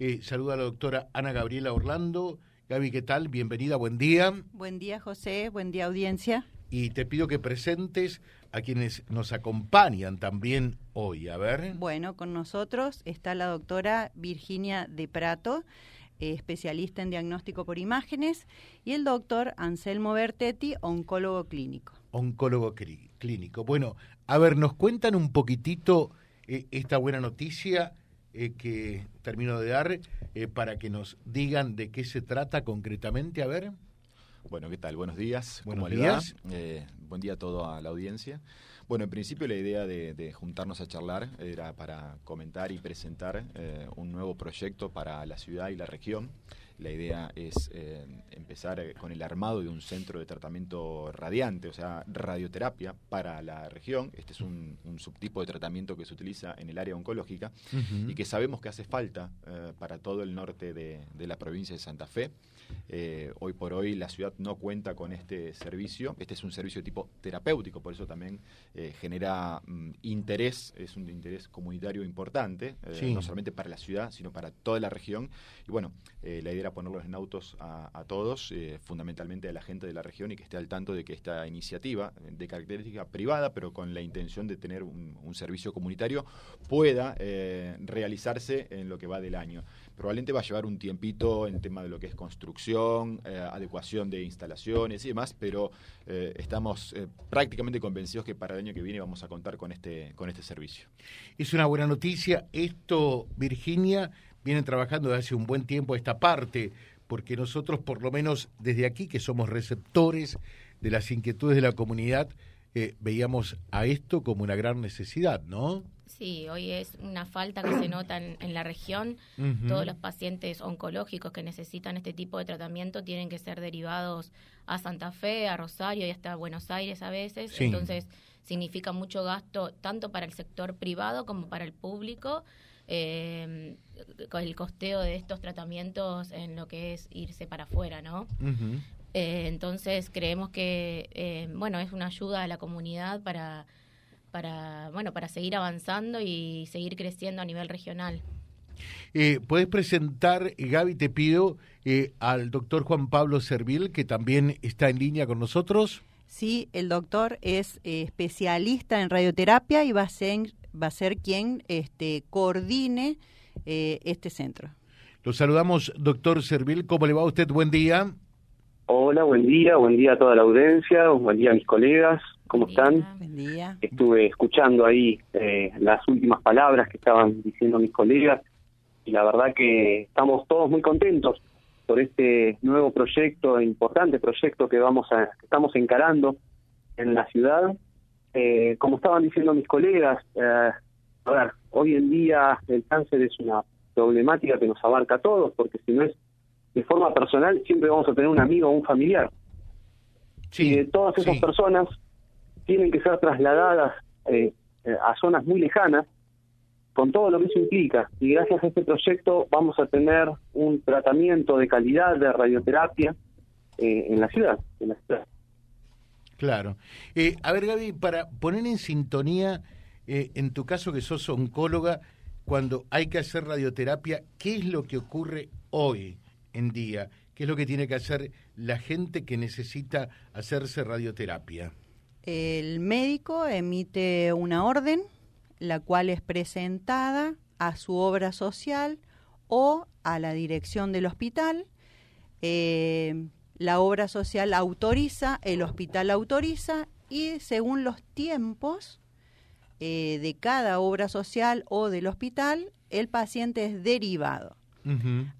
Eh, saluda a la doctora Ana Gabriela Orlando. Gaby, ¿qué tal? Bienvenida, buen día. Buen día, José. Buen día, audiencia. Y te pido que presentes a quienes nos acompañan también hoy. A ver. Bueno, con nosotros está la doctora Virginia de Prato, eh, especialista en diagnóstico por imágenes, y el doctor Anselmo Bertetti, oncólogo clínico. Oncólogo clínico. Bueno, a ver, nos cuentan un poquitito eh, esta buena noticia eh, que termino de dar para que nos digan de qué se trata concretamente. A ver. Bueno, ¿qué tal? Buenos días. Buenos días. buen día a toda la audiencia. Bueno, en principio la idea de, juntarnos a charlar era para comentar y presentar eh, un nuevo proyecto para la ciudad y la región. La idea es eh, empezar eh, con el armado de un centro de tratamiento radiante, o sea, radioterapia para la región. Este es un, subtipo de tratamiento que se utiliza en el área oncológica y que sabemos que hace falta para todo el norte de la provincia de Santa Fe. Eh, hoy por hoy la ciudad no cuenta con este servicio. Este es un servicio de tipo terapéutico, por eso también eh, genera mm, interés, es un interés comunitario importante, eh, no solamente para la ciudad, sino para toda la región. Y bueno, la idea era ponerlos en autos a, todos, fundamentalmente a la gente de la región y que esté al tanto de que esta iniciativa de característica privada, pero con la intención de tener un, un servicio comunitario, pueda realizarse en lo que va del año. Probablemente va a llevar un tiempito en tema de lo que es construcción, eh, adecuación de instalaciones y demás, pero eh, estamos eh, prácticamente convencidos que para el año que viene vamos a contar con este, con este servicio. Es una buena noticia. Esto, Virginia, viene trabajando desde hace un buen tiempo esta parte, porque nosotros, por lo menos desde aquí, que somos receptores de las inquietudes de la comunidad, veíamos a esto como una gran necesidad, ¿no? Sí, hoy es una falta que se nota en, la región. Todos los pacientes oncológicos que necesitan este tipo de tratamiento tienen que ser derivados a Santa Fe, a Rosario y hasta Buenos Aires a veces. Entonces, significa mucho gasto tanto para el sector privado como para el público. Eh, con el costeo de estos tratamientos en lo que es irse para afuera, ¿no? Eh, entonces creemos que, eh, bueno, es una ayuda a la comunidad para para, bueno, para seguir avanzando y seguir creciendo a nivel regional. Eh, ¿Puedes presentar, Gaby, te pido, eh, al doctor Juan Pablo Servil, que también está en línea con nosotros? Sí, el doctor es eh, especialista en radioterapia y va a ser, va a ser quien este, coordine eh, este centro. Lo saludamos, doctor Servil. ¿Cómo le va a usted? Buen día. Hola, buen día, buen día a toda la audiencia, buen día a mis colegas, ¿cómo están? Buen día. Estuve escuchando ahí eh, las últimas palabras que estaban diciendo mis colegas y la verdad que estamos todos muy contentos por este nuevo proyecto, importante proyecto que vamos a, estamos encarando en la ciudad. Eh, como estaban diciendo mis colegas, eh, a ver, hoy en día el cáncer es una problemática que nos abarca a todos, porque si no es de forma personal siempre vamos a tener un amigo o un familiar. y de todas esas personas tienen que ser trasladadas eh, eh, a zonas muy lejanas, con todo lo que eso implica. Y gracias a este proyecto vamos a tener un tratamiento de calidad de radioterapia eh, en la ciudad. En la ciudad. Claro. a ver, Gaby, para poner en sintonía, en tu caso que sos oncóloga, cuando hay que hacer radioterapia, ¿qué es lo que ocurre hoy? En día? ¿Qué es lo que tiene que hacer la gente que necesita hacerse radioterapia? El médico emite una orden, la cual es presentada a su obra social o a la dirección del hospital. Eh, la obra social autoriza, el hospital autoriza y según los tiempos eh, de cada obra social o del hospital, el paciente es derivado.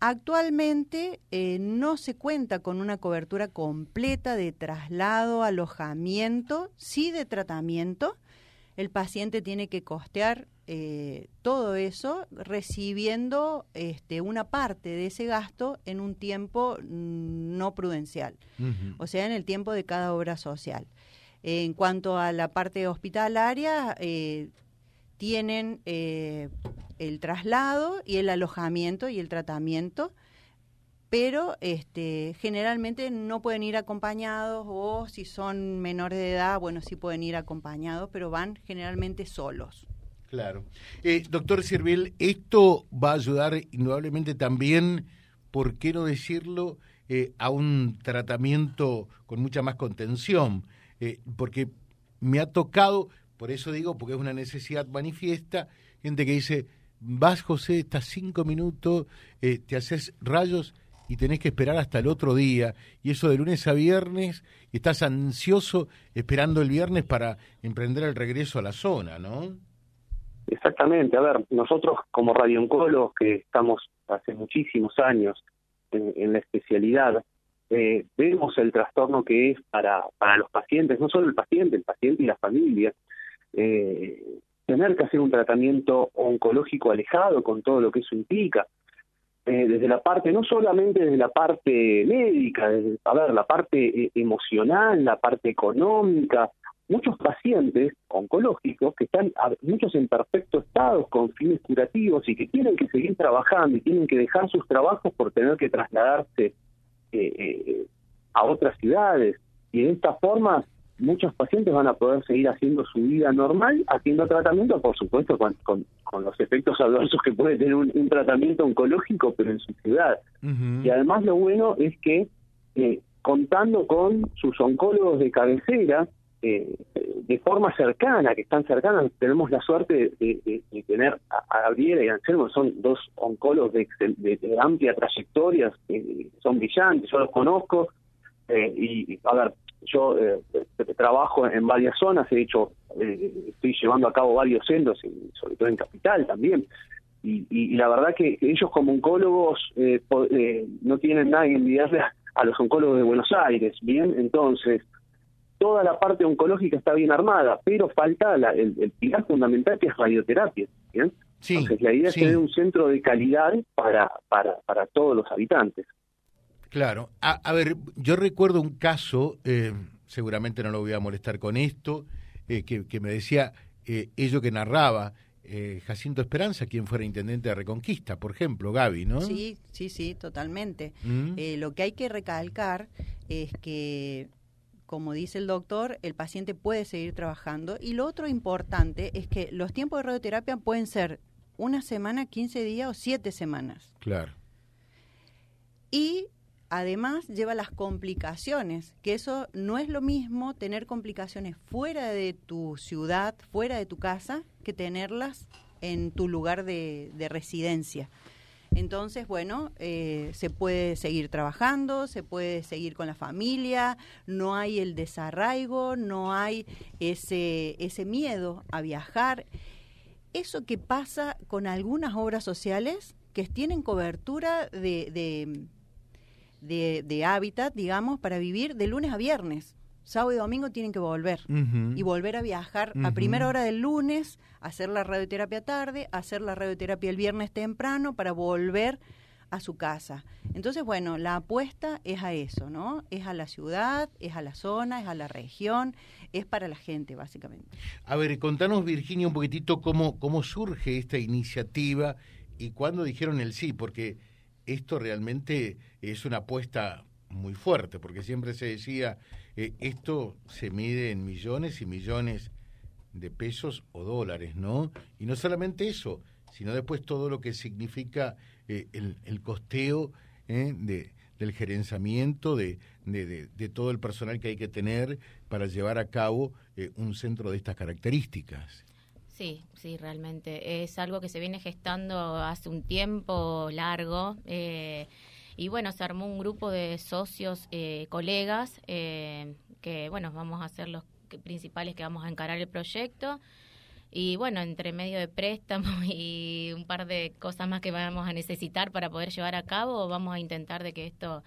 Actualmente eh, no se cuenta con una cobertura completa de traslado, alojamiento, sí de tratamiento. El paciente tiene que costear eh, todo eso recibiendo este, una parte de ese gasto en un tiempo mm, no prudencial, o sea, en el tiempo de cada obra social. En cuanto a la parte hospitalaria, eh, tienen el traslado y el alojamiento y el tratamiento, pero este, generalmente no pueden ir acompañados o si son menores de edad, bueno, sí pueden ir acompañados, pero van generalmente solos. Claro. Eh, doctor Servil, esto va a ayudar indudablemente también, ¿por qué no decirlo?, eh, a un tratamiento con mucha más contención, eh, porque me ha tocado, por eso digo, porque es una necesidad manifiesta, gente que dice, vas José, estás cinco minutos, te haces rayos y tenés que esperar hasta el otro día, y eso de lunes a viernes, estás ansioso esperando el viernes para emprender el regreso a la zona, ¿no? Exactamente, a ver, nosotros como radiooncólogos que estamos hace muchísimos años en, la especialidad, eh, vemos el trastorno que es para, para los pacientes, no solo el paciente, el paciente y la familia, eh, tener que hacer un tratamiento oncológico alejado con todo lo que eso implica, eh, desde la parte, no solamente desde la parte médica, desde, a ver, la parte emocional, la parte económica, muchos pacientes oncológicos que están, muchos en perfecto estado, con fines curativos y que tienen que seguir trabajando y tienen que dejar sus trabajos por tener que trasladarse eh, eh, a otras ciudades. Y de esta forma, muchos pacientes van a poder seguir haciendo su vida normal, haciendo tratamiento, por supuesto, con, con, los efectos adversos que puede tener un, tratamiento oncológico, pero en su ciudad. Y además lo bueno es que, eh, contando con sus oncólogos de cabecera, eh, de forma cercana, que están cercanas. Tenemos la suerte de, tener a, Gabriela y a Anselmo, son dos oncólogos de, amplia trayectoria, son brillantes, yo los conozco. Eh, y, a ver, yo eh, trabajo en varias zonas, he hecho, estoy llevando a cabo varios centros, sobre todo en Capital también. Y, la verdad que ellos como oncólogos no tienen nada que envidiarle a los oncólogos de Buenos Aires, ¿bien? Entonces, toda la parte oncológica está bien armada, pero falta el, pilar fundamental que es radioterapia. ¿bien? Entonces, la idea es tener un centro de calidad para, para, para todos los habitantes. Claro. A, ver, yo recuerdo un caso, eh, seguramente no lo voy a molestar con esto, eh, que, me decía eh, ello que narraba. Jacinto Esperanza, quien fuera intendente de Reconquista, por ejemplo, Gaby, ¿no? Sí, sí, sí, totalmente. ¿Mm? lo que hay que recalcar es que como dice el doctor, el paciente puede seguir trabajando. Y lo otro importante es que los tiempos de radioterapia pueden ser una semana, 15 días o 7 semanas. Claro. Y además lleva las complicaciones, que eso no es lo mismo tener complicaciones fuera de tu ciudad, fuera de tu casa, que tenerlas en tu lugar de, de residencia. Entonces, bueno, eh, se puede seguir trabajando, se puede seguir con la familia, no hay el desarraigo, no hay ese, ese miedo a viajar. Eso que pasa con algunas obras sociales que tienen cobertura de, de hábitat, digamos, para vivir de lunes a viernes sábado y domingo tienen que volver y volver a viajar a primera hora del lunes, hacer la radioterapia tarde, hacer la radioterapia el viernes temprano para volver a su casa. Entonces, bueno, la apuesta es a eso, ¿no? Es a la ciudad, es a la zona, es a la región, es para la gente, básicamente. A ver, contanos, Virginia, un poquitito cómo, cómo surge esta iniciativa y cuándo dijeron el sí, porque esto realmente es una apuesta muy fuerte, porque siempre se decía, eh, esto se mide en millones y millones de pesos o dólares, ¿no? Y no solamente eso, sino después todo lo que significa eh, el, costeo ¿eh? de, del gerenciamiento, de, de, todo el personal que hay que tener para llevar a cabo un centro de estas características. Sí, sí, realmente. Es algo que se viene gestando hace un tiempo largo. Eh, y bueno, se armó un grupo de socios, eh, colegas, eh, que bueno, vamos a ser los principales que vamos a encarar el proyecto. Y bueno, entre medio de préstamos y un par de cosas más que vamos a necesitar para poder llevar a cabo, vamos a intentar de que esto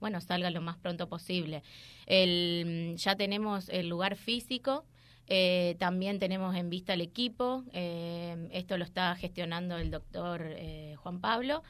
bueno, salga lo más pronto posible. El, ya tenemos el lugar físico, eh, también tenemos en vista el equipo, esto lo está gestionando el doctor Juan Pablo.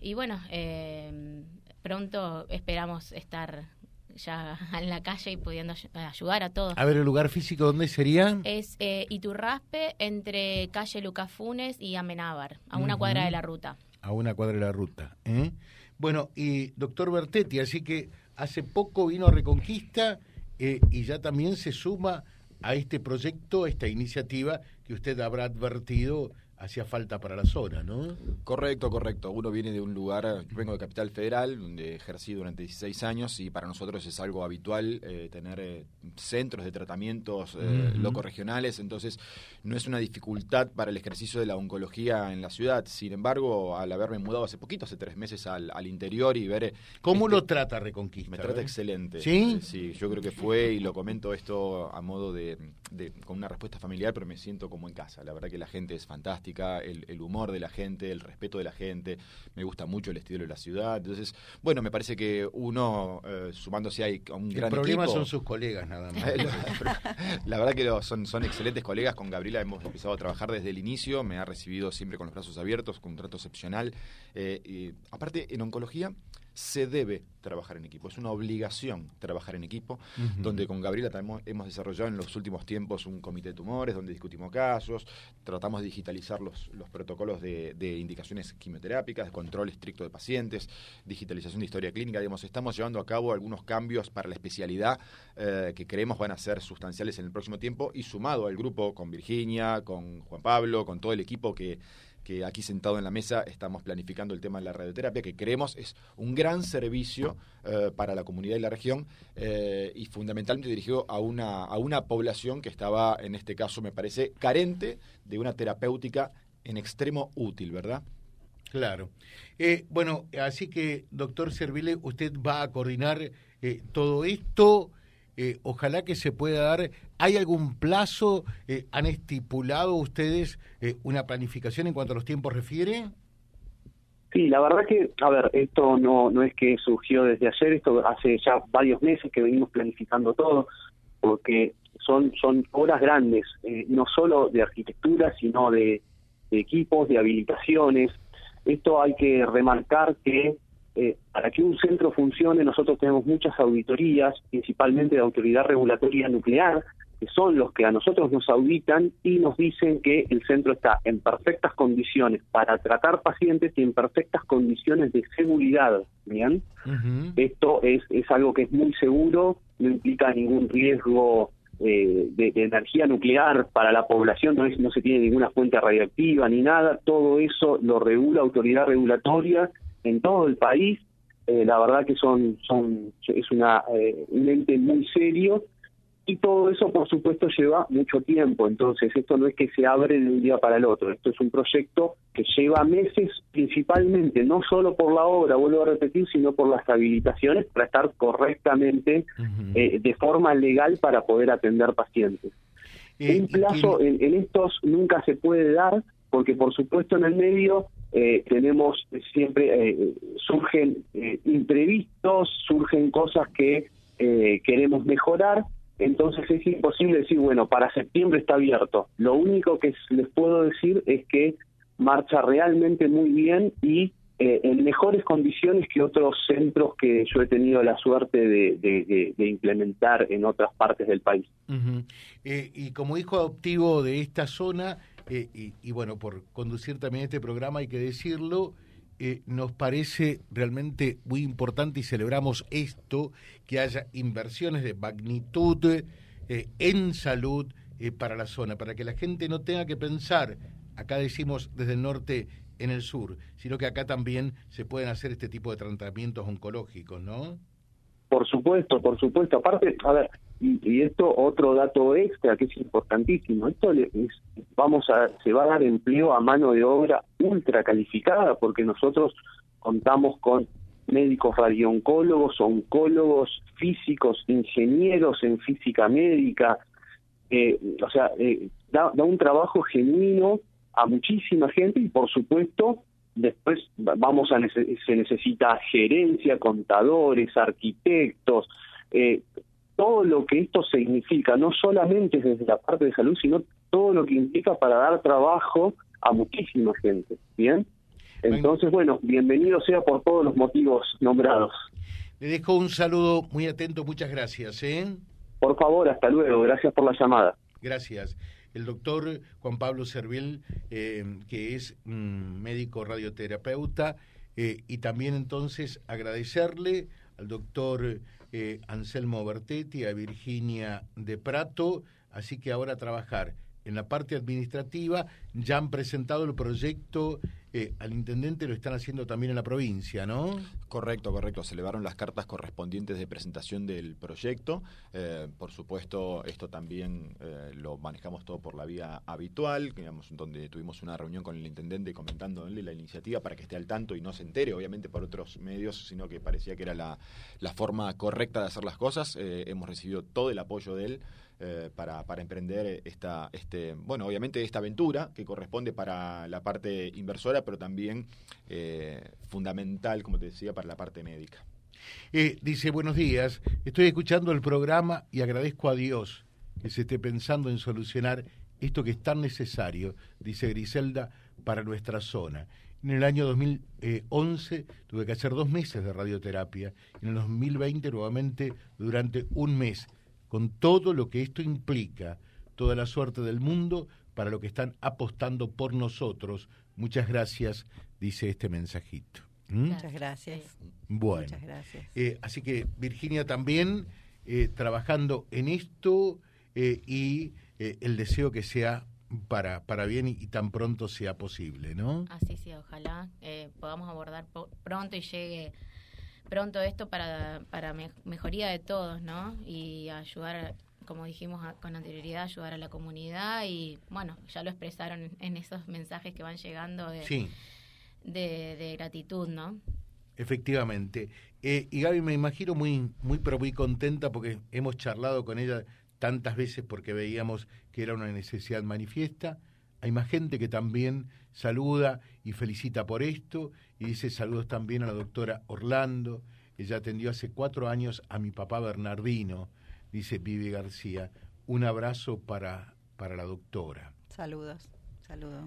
Y bueno, eh, pronto esperamos estar ya en la calle y pudiendo ayudar a todos. A ver, ¿el lugar físico dónde sería? Es eh, Iturraspe, entre calle Lucas Funes y Amenábar, a una cuadra de la ruta. A una cuadra de la ruta. ¿eh? Bueno, y doctor Bertetti, así que hace poco vino a Reconquista y ya también se suma a este proyecto, a esta iniciativa que usted habrá advertido hacía falta para la zona, ¿no? Correcto, correcto. Uno viene de un lugar, yo vengo de Capital Federal, donde ejercí durante 16 años y para nosotros es algo habitual eh, tener eh, centros de tratamientos eh, regionales entonces no es una dificultad para el ejercicio de la oncología en la ciudad. Sin embargo, al haberme mudado hace poquito, hace tres meses al, interior y ver... ¿Cómo este lo trata Reconquista? Me trata excelente. ¿Sí? sí, yo creo que fue, y lo comento esto a modo de, con una respuesta familiar, pero me siento como en casa. La verdad que la gente es fantástica el, humor de la gente, el respeto de la gente, me gusta mucho el estilo de la ciudad. Entonces, bueno, me parece que uno, eh, sumándose a un gran El problema son sus colegas, nada más. la verdad que son, son excelentes colegas. Con Gabriela hemos empezado a trabajar desde el inicio, me ha recibido siempre con los brazos abiertos, con un trato excepcional. Eh, y aparte, en oncología se debe trabajar en equipo, es una obligación trabajar en equipo, donde con Gabriela también hemos desarrollado en los últimos tiempos un comité de tumores, donde discutimos casos, tratamos de digitalizar los, los protocolos de, indicaciones quimioterápicas, control estricto de pacientes, digitalización de historia clínica, digamos, estamos llevando a cabo algunos cambios para la especialidad eh, que creemos van a ser sustanciales en el próximo tiempo y sumado al grupo con Virginia, con Juan Pablo, con todo el equipo que que aquí sentado en la mesa estamos planificando el tema de la radioterapia, que creemos es un gran servicio eh, para la comunidad y la región eh, y fundamentalmente dirigido a una, a una población que estaba, en este caso, me parece, carente de una terapéutica en extremo útil, ¿verdad? Claro. Eh, bueno, así que, doctor Servile, usted va a coordinar todo esto. Ojalá que se pueda dar ¿Hay algún plazo? Eh, ¿Han estipulado ustedes eh, una planificación en cuanto a los tiempos refiere? Sí, la verdad que, a ver, esto no, no es que surgió desde ayer, esto hace ya varios meses que venimos planificando todo, porque son, son obras grandes, eh, no solo de arquitectura, sino de, equipos, de habilitaciones. Esto hay que remarcar que para que un centro funcione, nosotros tenemos muchas auditorías, principalmente de autoridad regulatoria nuclear, que son los que a nosotros nos auditan y nos dicen que el centro está en perfectas condiciones para tratar pacientes y en perfectas condiciones de seguridad. Bien, esto es, es algo que es muy seguro, no implica ningún riesgo eh, de, energía nuclear para la población, no, es, no se tiene ninguna fuente radiactiva ni nada, todo eso lo regula autoridad regulatoria en todo el país. Eh, la verdad que son, son es una, eh, un ente muy serio y todo eso, por supuesto, lleva mucho tiempo. Entonces, esto no es que se abre de un día para el otro. Esto es un proyecto que lleva meses, principalmente, no solo por la obra, vuelvo a repetir, sino por las habilitaciones para estar correctamente, eh, de forma legal, para poder atender pacientes. Eh, un plazo en, estos nunca se puede dar, porque, por supuesto, en el medio eh, tenemos siempre, surgen imprevistos, surgen cosas que queremos mejorar entonces es imposible decir, bueno, para septiembre está abierto. Lo único que les puedo decir es que marcha realmente muy bien y eh, en mejores condiciones que otros centros que yo he tenido la suerte de, implementar en otras partes del país. Eh, y como hijo adoptivo de esta zona, eh, y, y, bueno, por conducir también este programa hay que decirlo, eh, nos parece realmente muy importante y celebramos esto, que haya inversiones de magnitud eh, en salud eh, para la zona, para que la gente no tenga que pensar, acá decimos desde el norte en el sur, sino que acá también se pueden hacer este tipo de tratamientos oncológicos, ¿no? Por supuesto, por supuesto. Aparte, a ver, y, esto otro dato extra que es importantísimo, esto es, vamos a, se va a dar empleo a mano de obra ultra calificada porque nosotros contamos con médicos radiooncólogos, oncólogos, físicos, ingenieros en física médica, eh, o sea, eh, da, da un trabajo genuino a muchísima gente y por supuesto después vamos a se necesita gerencia, contadores, arquitectos, eh, todo lo que esto significa, no solamente desde la parte de salud, sino todo lo que implica para dar trabajo a muchísima gente. ¿Bien? Entonces, bueno, bienvenido sea por todos los motivos nombrados. Le dejo un saludo muy atento, muchas gracias. ¿eh? Por favor, hasta luego, gracias por la llamada. Gracias. El doctor Juan Pablo Servil, eh, que es médico radioterapeuta, eh, y también entonces agradecerle al doctor eh, Anselmo Bertetti, a Virginia de Prato, así que ahora trabajar en la parte administrativa, ya han presentado el proyecto eh, al intendente, lo están haciendo también en la provincia, ¿no? Correcto, correcto. Se elevaron las cartas correspondientes de presentación del proyecto. Eh, por supuesto, esto también eh, lo manejamos todo por la vía habitual, digamos, donde tuvimos una reunión con el intendente comentándole la iniciativa para que esté al tanto y no se entere, obviamente por otros medios, sino que parecía que era la, forma correcta de hacer las cosas. hemos recibido todo el apoyo de él. Para, para, emprender esta, este, bueno, obviamente esta aventura que corresponde para la parte inversora, pero también eh, fundamental, como te decía, para la parte médica. Eh, dice, buenos días, estoy escuchando el programa y agradezco a Dios que se esté pensando en solucionar esto que es tan necesario, dice Griselda, para nuestra zona. En el año 2011 tuve que hacer dos meses de radioterapia, en el 2020 nuevamente durante un mes con todo lo que esto implica, toda la suerte del mundo para lo que están apostando por nosotros. Muchas gracias, dice este mensajito. ¿Mm? Muchas gracias. Bueno, Muchas gracias. Eh, así que Virginia también eh, trabajando en esto eh, y el deseo que sea para, para bien y, tan pronto sea posible, ¿no? Así sí, ojalá podamos abordar pronto y llegue pronto esto para, para mejoría de todos, ¿no? Y ayudar, como dijimos con anterioridad, ayudar a la comunidad y, bueno, ya lo expresaron en esos mensajes que van llegando de, de, gratitud, ¿no? Efectivamente. Eh, y Gaby me imagino muy, muy, pero muy contenta porque hemos charlado con ella tantas veces porque veíamos que era una necesidad manifiesta. Hay más gente que también saluda y felicita por esto y dice saludos también a la doctora Orlando. Ella atendió hace cuatro años a mi papá Bernardino, dice Vivi García. Un abrazo para, para la doctora. Saludos, saludos.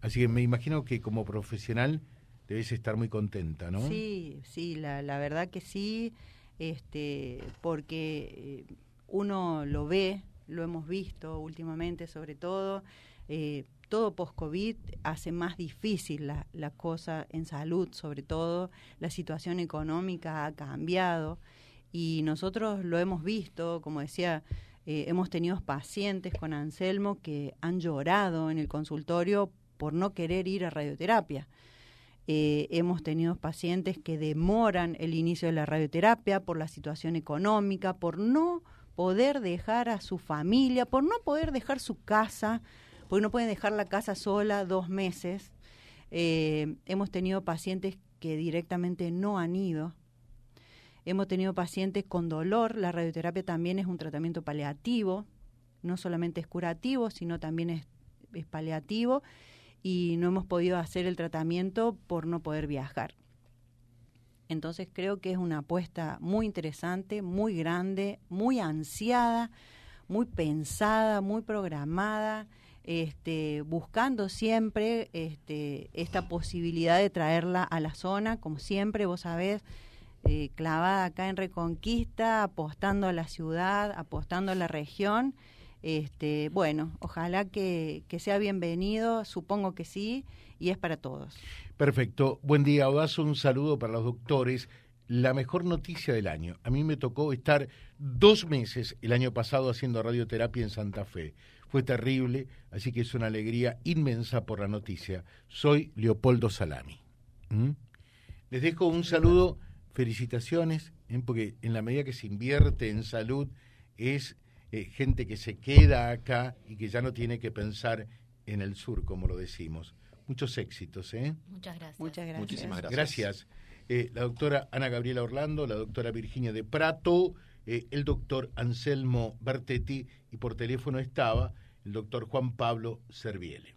Así que me imagino que como profesional debes estar muy contenta, ¿no? Sí, sí, la, la verdad que sí, este, porque eh, uno lo ve, lo hemos visto últimamente sobre todo, eh, todo post-COVID hace más difícil la, la, cosa en salud, sobre todo la situación económica ha cambiado y nosotros lo hemos visto, como decía, eh, hemos tenido pacientes con Anselmo que han llorado en el consultorio por no querer ir a radioterapia. Eh, hemos tenido pacientes que demoran el inicio de la radioterapia por la situación económica, por no poder dejar a su familia, por no poder dejar su casa, porque no pueden dejar la casa sola dos meses. Eh, hemos tenido pacientes que directamente no han ido. Hemos tenido pacientes con dolor. La radioterapia también es un tratamiento paliativo. No solamente es curativo, sino también es, paliativo. Y no hemos podido hacer el tratamiento por no poder viajar. Entonces creo que es una apuesta muy interesante, muy grande, muy ansiada, muy pensada, muy programada este, buscando siempre este, esta posibilidad de traerla a la zona, como siempre, vos sabés, eh, clavada acá en Reconquista, apostando a la ciudad, apostando a la región. Este, bueno, ojalá que, que sea bienvenido, supongo que sí, y es para todos. Perfecto. Buen día, Audaz. Un saludo para los doctores. La mejor noticia del año. A mí me tocó estar dos meses el año pasado haciendo radioterapia en Santa Fe fue terrible, así que es una alegría inmensa por la noticia. Soy Leopoldo Salami. ¿Mm? Les dejo un saludo, felicitaciones, ¿eh? porque en la medida que se invierte en salud es eh, gente que se queda acá y que ya no tiene que pensar en el sur, como lo decimos. Muchos éxitos, ¿eh? Muchas gracias. Muchas gracias. Muchísimas gracias. Gracias. Eh, la doctora Ana Gabriela Orlando, la doctora Virginia de Prato, el doctor Anselmo Bertetti y por teléfono estaba el doctor Juan Pablo Serviele.